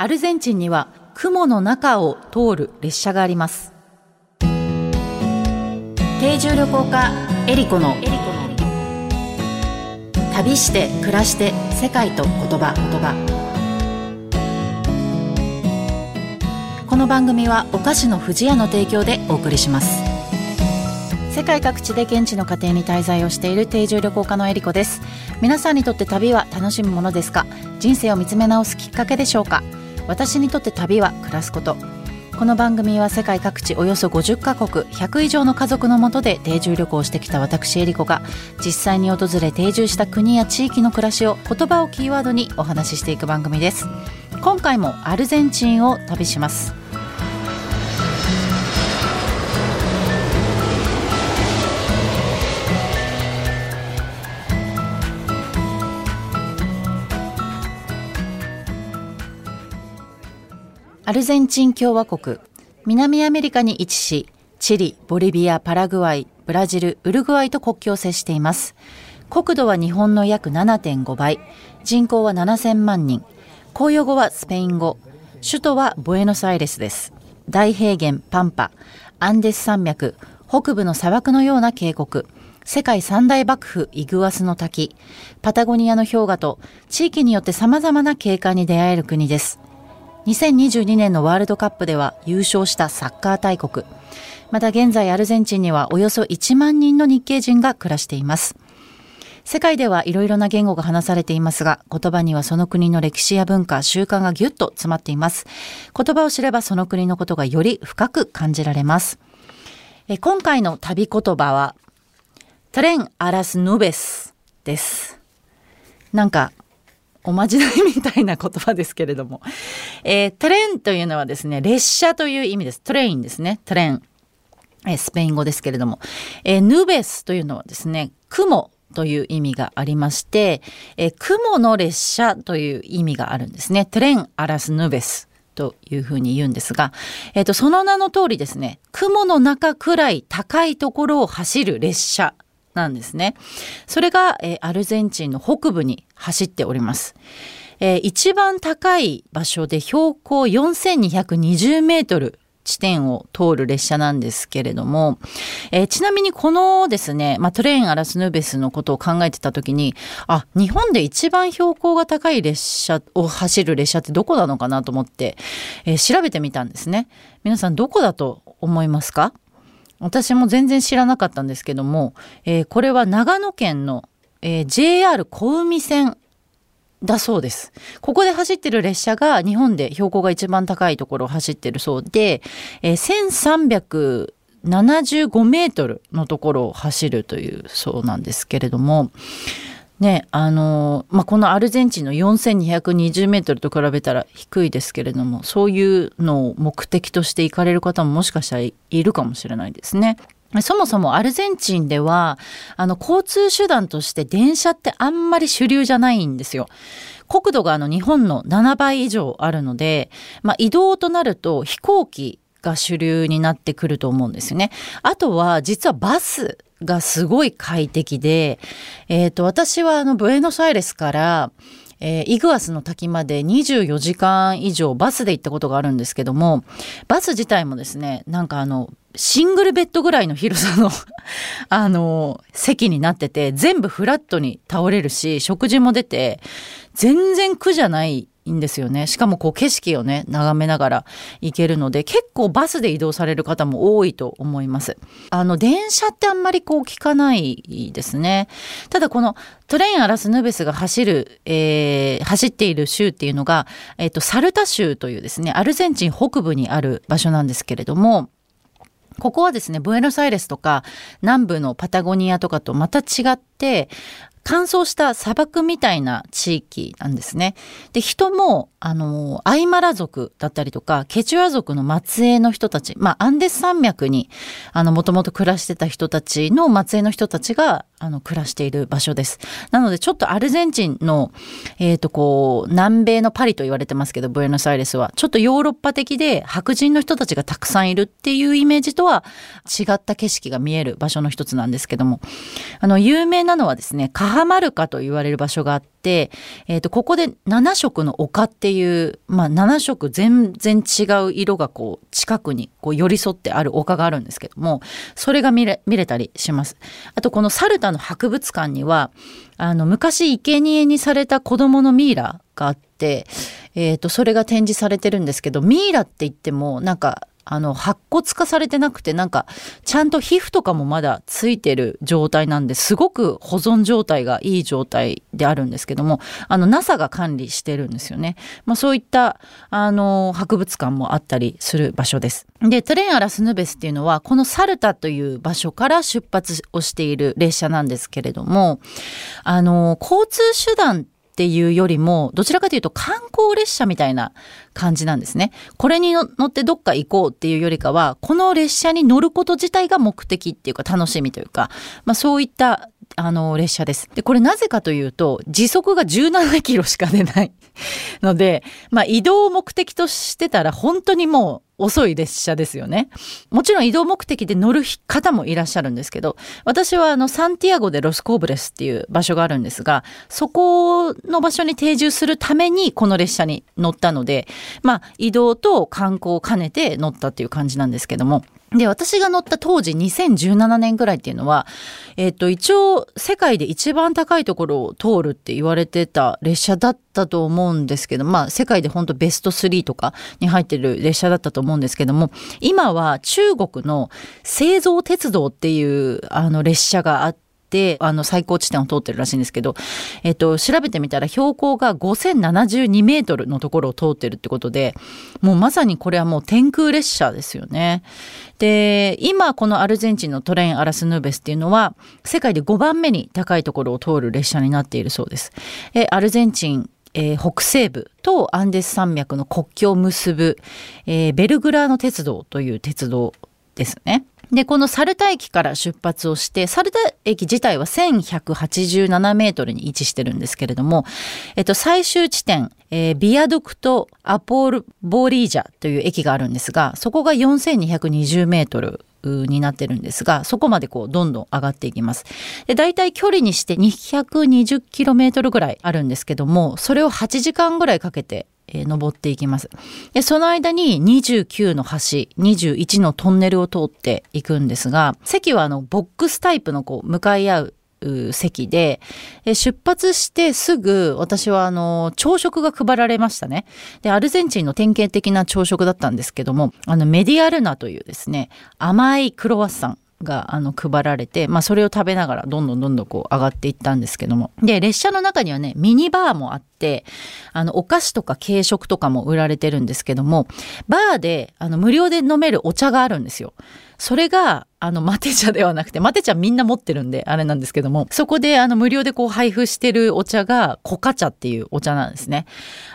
アルゼンチンには雲の中を通る列車があります。定住旅行家エリコの。旅して暮らして世界と言葉。言葉この番組はお菓子の不二家の提供でお送りします。世界各地で現地の家庭に滞在をしている定住旅行家のエリコです。皆さんにとって旅は楽しむものですか？人生を見つめ直すきっかけでしょうか？私にとって旅は暮らすこと。この番組は世界各地およそ50カ国100以上の家族のもとで定住旅行してきた私エリコが実際に訪れ定住した国や地域の暮らしを言葉をキーワードにお話ししていく番組です。今回もアルゼンチンを旅します。アルゼンチン共和国南アメリカに位置しチリボリビアパラグアイブラジルウルグアイと国境を接しています。国土は日本の約7.5倍人口は7000万人。公用語はスペイン語。首都はボエノスアイレスです。大平原パンパアンデス山脈北部の砂漠のような渓谷。世界三大幕府イグアスの滝。パタゴニアの氷河と地域によって様々な景観に出会える国です。2022年のワールドカップでは優勝したサッカー大国。また現在アルゼンチンにはおよそ1万人の日系人が暮らしています。世界ではいろいろな言語が話されていますが、言葉にはその国の歴史や文化、習慣がぎゅっと詰まっています。言葉を知ればその国のことがより深く感じられます。え今回の旅言葉は、トレン・アラス・ヌベスです。なんかおまじないみたいな言葉ですけれども、えー、トレンというのはですね、列車という意味です。トレインですね。トレン。えー、スペイン語ですけれども、えー、ヌベスというのはですね、雲という意味がありまして、え、雲の列車という意味があるんですね。トレンアラスヌベス。というふうに言うんですが、えっ、ー、と、その名の通りですね、雲の中くらい高いところを走る列車なんですね。それが、えー、アルゼンチンの北部に走っております。えー、一番高い場所で標高4220メートル地点を通る列車なんですけれども、えー、ちなみにこのですね、まあ、トレインアラスヌベスのことを考えてた時に、あ、日本で一番標高が高い列車を走る列車ってどこなのかなと思って、えー、調べてみたんですね。皆さんどこだと思いますか？私も全然知らなかったんですけども、えー、これは長野県の、えー、JR 小海線だそうです。ここで走ってる列車が日本で標高が一番高いところを走ってるそうで、えー、1375メートルのところを走るというそうなんですけれども、ね、あの、まあ、このアルゼンチンの4220メートルと比べたら低いですけれども、そういうのを目的として行かれる方ももしかしたらいるかもしれないですね。そもそもアルゼンチンでは、あの、交通手段として電車ってあんまり主流じゃないんですよ。国土があの日本の7倍以上あるので、まあ、移動となると飛行機が主流になってくると思うんですよね。あとは実はバスがすごい快適で、えっ、ー、と、私はあの、ブエノスアイレスから、えー、イグアスの滝まで24時間以上バスで行ったことがあるんですけども、バス自体もですね、なんかあの、シングルベッドぐらいの広さの あの、席になってて、全部フラットに倒れるし、食事も出て、全然苦じゃないいんですよね。しかもこう景色をね、眺めながら行けるので、結構バスで移動される方も多いと思います。あの、電車ってあんまりこう聞かないですね。ただこのトレインアラスヌベスが走る、えー、走っている州っていうのが、えっ、ー、と、サルタ州というですね、アルゼンチン北部にある場所なんですけれども、ここはですね、ブエノスアイレスとか南部のパタゴニアとかとまた違って、乾燥した砂漠みたいな地域なんですね。で、人も、あの、アイマラ族だったりとか、ケチュア族の末裔の人たち、まあ、アンデス山脈に、あの、もともと暮らしてた人たちの末裔の人たちが、あの、暮らしている場所です。なので、ちょっとアルゼンチンの、えっ、ー、と、こう、南米のパリと言われてますけど、ブエノスアイレスは、ちょっとヨーロッパ的で白人の人たちがたくさんいるっていうイメージとは違った景色が見える場所の一つなんですけども、あの、有名なのはですね、カハマルカと言われる場所があって、え、ー、と、ここで7色の丘っていう、まあ、7色全然違う色がこう、近くにこう寄り添ってある丘があるんですけども、それが見れ、見れたりします。あと、このサルタの博物館には、あの、昔生贄にされた子供のミイラがあって、え、ー、と、それが展示されてるんですけど、ミイラって言っても、なんか、あの、白骨化されてなくて、なんか、ちゃんと皮膚とかもまだついてる状態なんで、すごく保存状態がいい状態であるんですけども、あの、NASA が管理してるんですよね。まあ、そういった、あの、博物館もあったりする場所です。で、トレンアラスヌベスっていうのは、このサルタという場所から出発をしている列車なんですけれども、あの、交通手段ってていうよりも、どちらかというと観光列車みたいな感じなんですね。これに乗ってどっか行こうっていうよりかは、この列車に乗ること自体が目的っていうか楽しみというか、まあそういったあの列車です。で、これなぜかというと、時速が17キロしか出ないので、まあ移動を目的としてたら本当にもう遅い列車ですよね。もちろん移動目的で乗る方もいらっしゃるんですけど、私はあのサンティアゴでロスコーブレスっていう場所があるんですが、そこの場所に定住するためにこの列車に乗ったので、まあ移動と観光を兼ねて乗ったっていう感じなんですけども、で、私が乗った当時2017年ぐらいっていうのは、えっ、と、一応世界で一番高いところを通るって言われてた列車だったと思うんですけど、まあ世界で本当ベスト3とかに入ってる列車だったと思うんですけども、今は中国の製造鉄道っていうあの列車があって、あの、最高地点を通ってるらしいんですけど、えっと、調べてみたら標高が5072メートルのところを通ってるってことで、もうまさにこれはもう天空列車ですよね。で、今このアルゼンチンのトレイン・アラスヌーベスっていうのは、世界で5番目に高いところを通る列車になっているそうです。えアルゼンチンえー、北西部とアンデス山脈の国境を結ぶ、えー、ベルグラーノ鉄道という鉄道ですね。で、このサルタ駅から出発をして、サルタ駅自体は1187メートルに位置してるんですけれども、えっと、最終地点、えー、ビアドクト・アポール・ボーリージャという駅があるんですが、そこが4220メートルになってるんですが、そこまでこうどんどん上がっていきます。で、大体距離にして 220km ぐらいあるんですけども、それを8時間ぐらいかけてえー、登っていきます。で、その間に29の橋、21のトンネルを通っていくんですが、席はあの、ボックスタイプのこう、向かい合う席で、出発してすぐ私はあの朝食が配られましたね。で、アルゼンチンの典型的な朝食だったんですけども、あのメディアルナというですね、甘いクロワッサン。があの配られて、まあ、それを食べながらどんどんどんどんこう上がっていったんですけどもで列車の中にはねミニバーもあっあのお菓子とか軽食とかも売られてるんですけどもバーであの無料で飲めるお茶があるんですよ。それがあの、マテ茶ではなくて、マテ茶みんな持ってるんで、あれなんですけども、そこであの、無料でこう配布してるお茶が、コカ茶っていうお茶なんですね。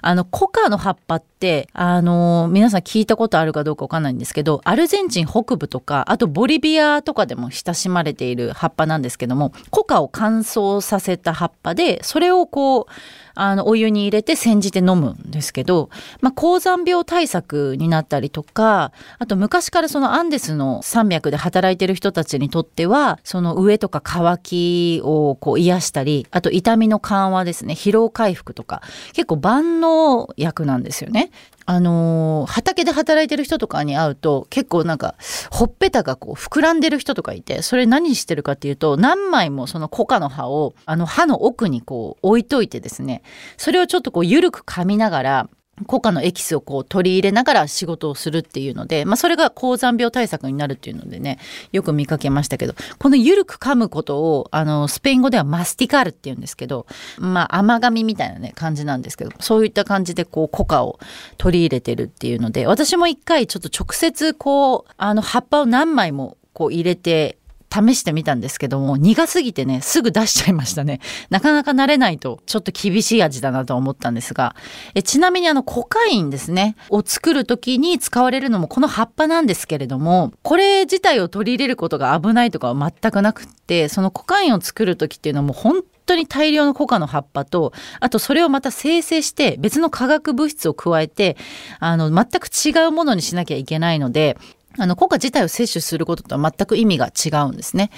あの、コカの葉っぱって、あの、皆さん聞いたことあるかどうかわかんないんですけど、アルゼンチン北部とか、あとボリビアとかでも親しまれている葉っぱなんですけども、コカを乾燥させた葉っぱで、それをこう、あの、お湯に入れて煎じて飲むんですけど、まあ、高山病対策になったりとか、あと昔からそのアンデスの山脈で働いてる人たちにとっては、その上とか乾きをこう癒したり、あと痛みの緩和ですね、疲労回復とか、結構万能薬なんですよね。あのー、畑で働いてる人とかに会うと結構なんかほっぺたがこう膨らんでる人とかいてそれ何してるかっていうと何枚もそのコカの葉をあの歯の奥にこう置いといてですね。それをちょっとこう緩く噛みながらコカのエキスをこう取り入れながら仕事をするっていうので、まあ、それが高山病対策になるっていうのでねよく見かけましたけどこの緩く噛むことをあのスペイン語ではマスティカールっていうんですけどまあ甘噛みみたいなね感じなんですけどそういった感じでこうコカを取り入れてるっていうので私も一回ちょっと直接こうあの葉っぱを何枚もこう入れて試してみたんですけども、苦すぎてね、すぐ出しちゃいましたね。なかなか慣れないと、ちょっと厳しい味だなと思ったんですが、えちなみにあの、コカインですね、を作る時に使われるのもこの葉っぱなんですけれども、これ自体を取り入れることが危ないとかは全くなくって、そのコカインを作る時っていうのはもう本当に大量のコカの葉っぱと、あとそれをまた生成して別の化学物質を加えて、あの、全く違うものにしなきゃいけないので、あの、コカ自体を摂取することとは全く意味が違うんですね。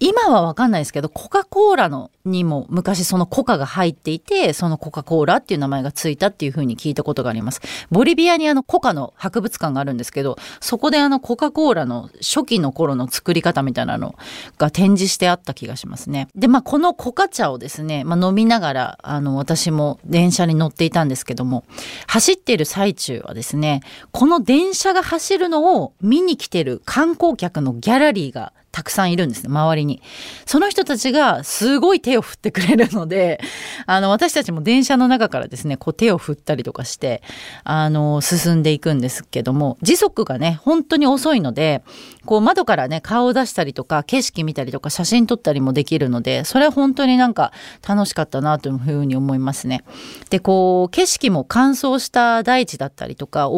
今はわかんないですけど、コカ・コーラのにも昔そのコカが入っていて、そのコカ・コーラっていう名前がついたっていうふうに聞いたことがあります。ボリビアにあのコカの博物館があるんですけど、そこであのコカ・コーラの初期の頃の作り方みたいなのが展示してあった気がしますね。で、まあこのコカ茶をですね、まあ飲みながら、あの私も電車に乗っていたんですけども、走っている最中はですね、この電車が走るのを見に来てる観光客のギャラリーがたくさんいるんですね、周りに。その人たちがすごい手を振ってくれるので、あの、私たちも電車の中からですね、こう手を振ったりとかして、あの、進んでいくんですけども、時速がね、本当に遅いので、こう窓からね、顔を出したりとか、景色見たりとか、写真撮ったりもできるので、それは本当になんか楽しかったなというふうに思いますね。で、こう、景色も乾燥した大地だったりとか、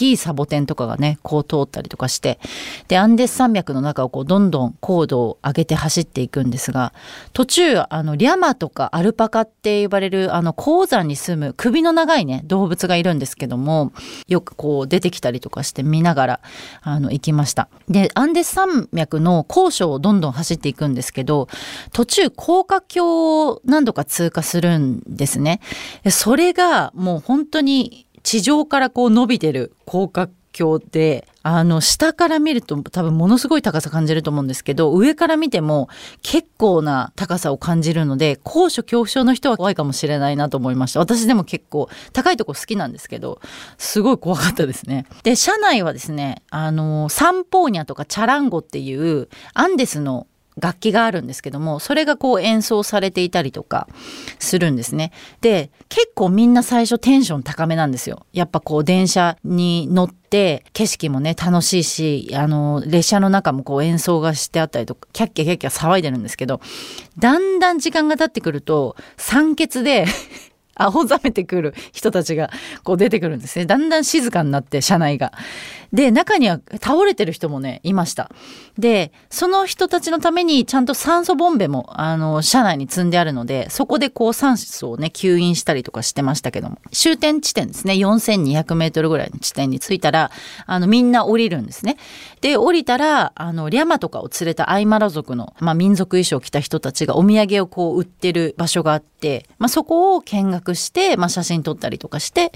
きいサボテンとかがねこう通ったりとかしてでアンデス山脈の中をこうどんどん高度を上げて走っていくんですが途中あのリャマとかアルパカって呼ばれるあの鉱山に住む首の長いね動物がいるんですけどもよくこう出てきたりとかして見ながらあの行きました。でアンデス山脈の高所をどんどん走っていくんですけど途中高架橋を何度か通過するんですね。それがもう本当に地上からこう伸びてる高架橋であの下から見ると多分ものすごい高さ感じると思うんですけど上から見ても結構な高さを感じるので高所恐怖症の人は怖いかもしれないなと思いました。私でも結構高いとこ好きなんですけどすごい怖かったですね。で車内はですねあのサンポーニャとかチャランゴっていうアンデスの楽器があるんですけどもそれがこう演奏されていたりとかするんですね。で結構みんな最初テンション高めなんですよ。やっぱこう電車に乗って景色もね楽しいしあの列車の中もこう演奏がしてあったりとかキャッキャキャッキャ騒いでるんですけどだんだん時間が経ってくると酸欠で 青ざめてくる人たちがこう出てくるんですね。だんだん静かになって車内が。で、中には倒れてる人もね、いました。で、その人たちのためにちゃんと酸素ボンベも、あの、車内に積んであるので、そこでこう酸素をね、吸引したりとかしてましたけども、終点地点ですね、4200メートルぐらいの地点に着いたら、あの、みんな降りるんですね。で、降りたら、あの、リャマとかを連れたアイマラ族の、まあ、民族衣装を着た人たちがお土産をこう売ってる場所があって、まあ、そこを見学して、まあ、写真撮ったりとかして、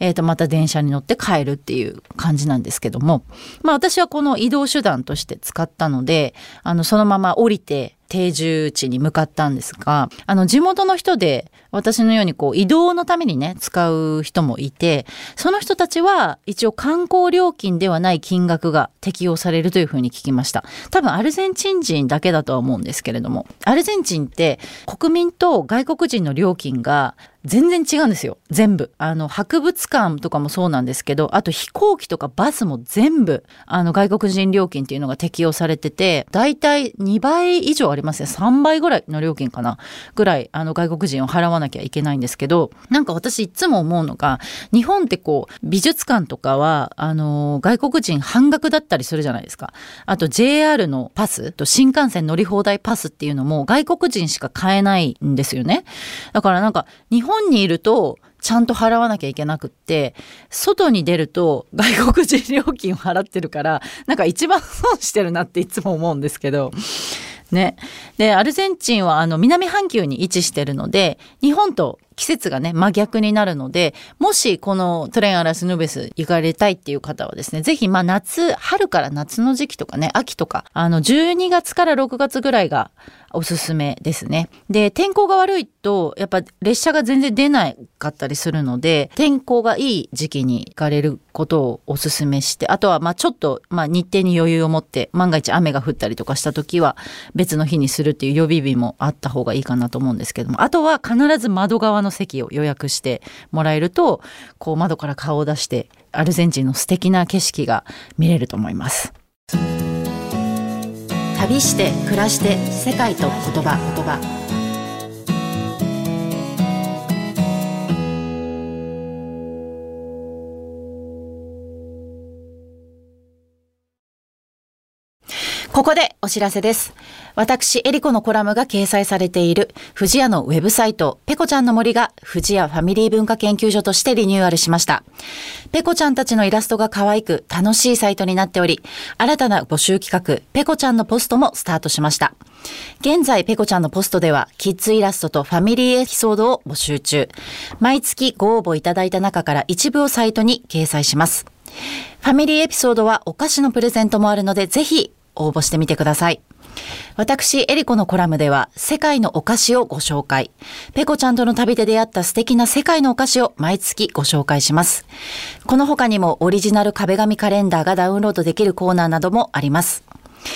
えっ、ー、と、また電車に乗って帰るっていう感じなんですですけども、まあ私はこの移動手段として使ったので、あの、そのまま降りて、定住地に向かったんですが、あの、地元の人で、私のようにこう、移動のためにね、使う人もいて、その人たちは、一応観光料金ではない金額が適用されるというふうに聞きました。多分、アルゼンチン人だけだとは思うんですけれども、アルゼンチンって、国民と外国人の料金が全然違うんですよ。全部。あの博物館とかもそうなんですけどあと飛行機とかバスも全部あの外国人料金っていうのが適用されててだいたい2倍以上ありますね。3倍ぐらいの料金かな。ぐらいあの外国人を払わなきゃいけないんですけどなんか私いつも思うのが日本ってこう美術館とかはあの外国人半額だったりするじゃないですか。あと JR のパスと新幹線乗り放題パスっていうのも外国人しか買えないんですよね。だからなんか日本本にいるとちゃんと払わなきゃいけなくって、外に出ると外国人料金を払ってるから、なんか一番損してるなっていつも思うんですけど、ね。で、アルゼンチンはあの南半球に位置してるので、日本と季節がね、真逆になるので、もしこのトレンアラスヌベス行かれたいっていう方はですね、ぜひまあ夏、春から夏の時期とかね、秋とか、あの12月から6月ぐらいがおすすめですね。で、天候が悪いと、やっぱ列車が全然出なかったりするので、天候がいい時期に行かれることをおすすめして、あとはまあちょっと、まあ日程に余裕を持って、万が一雨が降ったりとかした時は、別の日にするっていう予備日もあった方がいいかなと思うんですけども、あとは必ず窓側の席を予約してもらえると、こう窓から顔を出して、アルゼンチンの素敵な景色が見れると思います。旅して暮らして世界と言葉言葉。ここでお知らせです。私、エリコのコラムが掲載されている、富士屋のウェブサイト、ペコちゃんの森が、富士屋ファミリー文化研究所としてリニューアルしました。ペコちゃんたちのイラストが可愛く、楽しいサイトになっており、新たな募集企画、ペコちゃんのポストもスタートしました。現在、ペコちゃんのポストでは、キッズイラストとファミリーエピソードを募集中。毎月ご応募いただいた中から一部をサイトに掲載します。ファミリーエピソードはお菓子のプレゼントもあるので、ぜひ応募してみてください。私、エリコのコラムでは、世界のお菓子をご紹介。ペコちゃんとの旅で出会った素敵な世界のお菓子を毎月ご紹介します。この他にもオリジナル壁紙カレンダーがダウンロードできるコーナーなどもあります。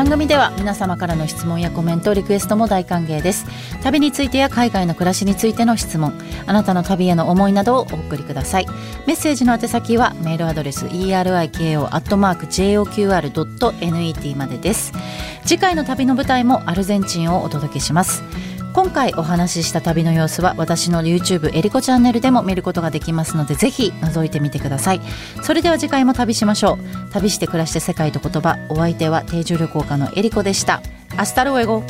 番組では皆様からの質問やコメントリクエストも大歓迎です。旅についてや海外の暮らしについての質問あなたの旅への思いなどをお送りください。メッセージの宛先はメールアドレス eriko.joqr.net までです。次回の旅の舞台もアルゼンチンをお届けします。今回お話しした旅の様子は私の YouTube エリコチャンネルでも見ることができますのでぜひ覗いてみてください。それでは次回も旅しましょう。旅して暮らして世界と言葉お相手は定住旅行家のエリコでした。 Hasta luego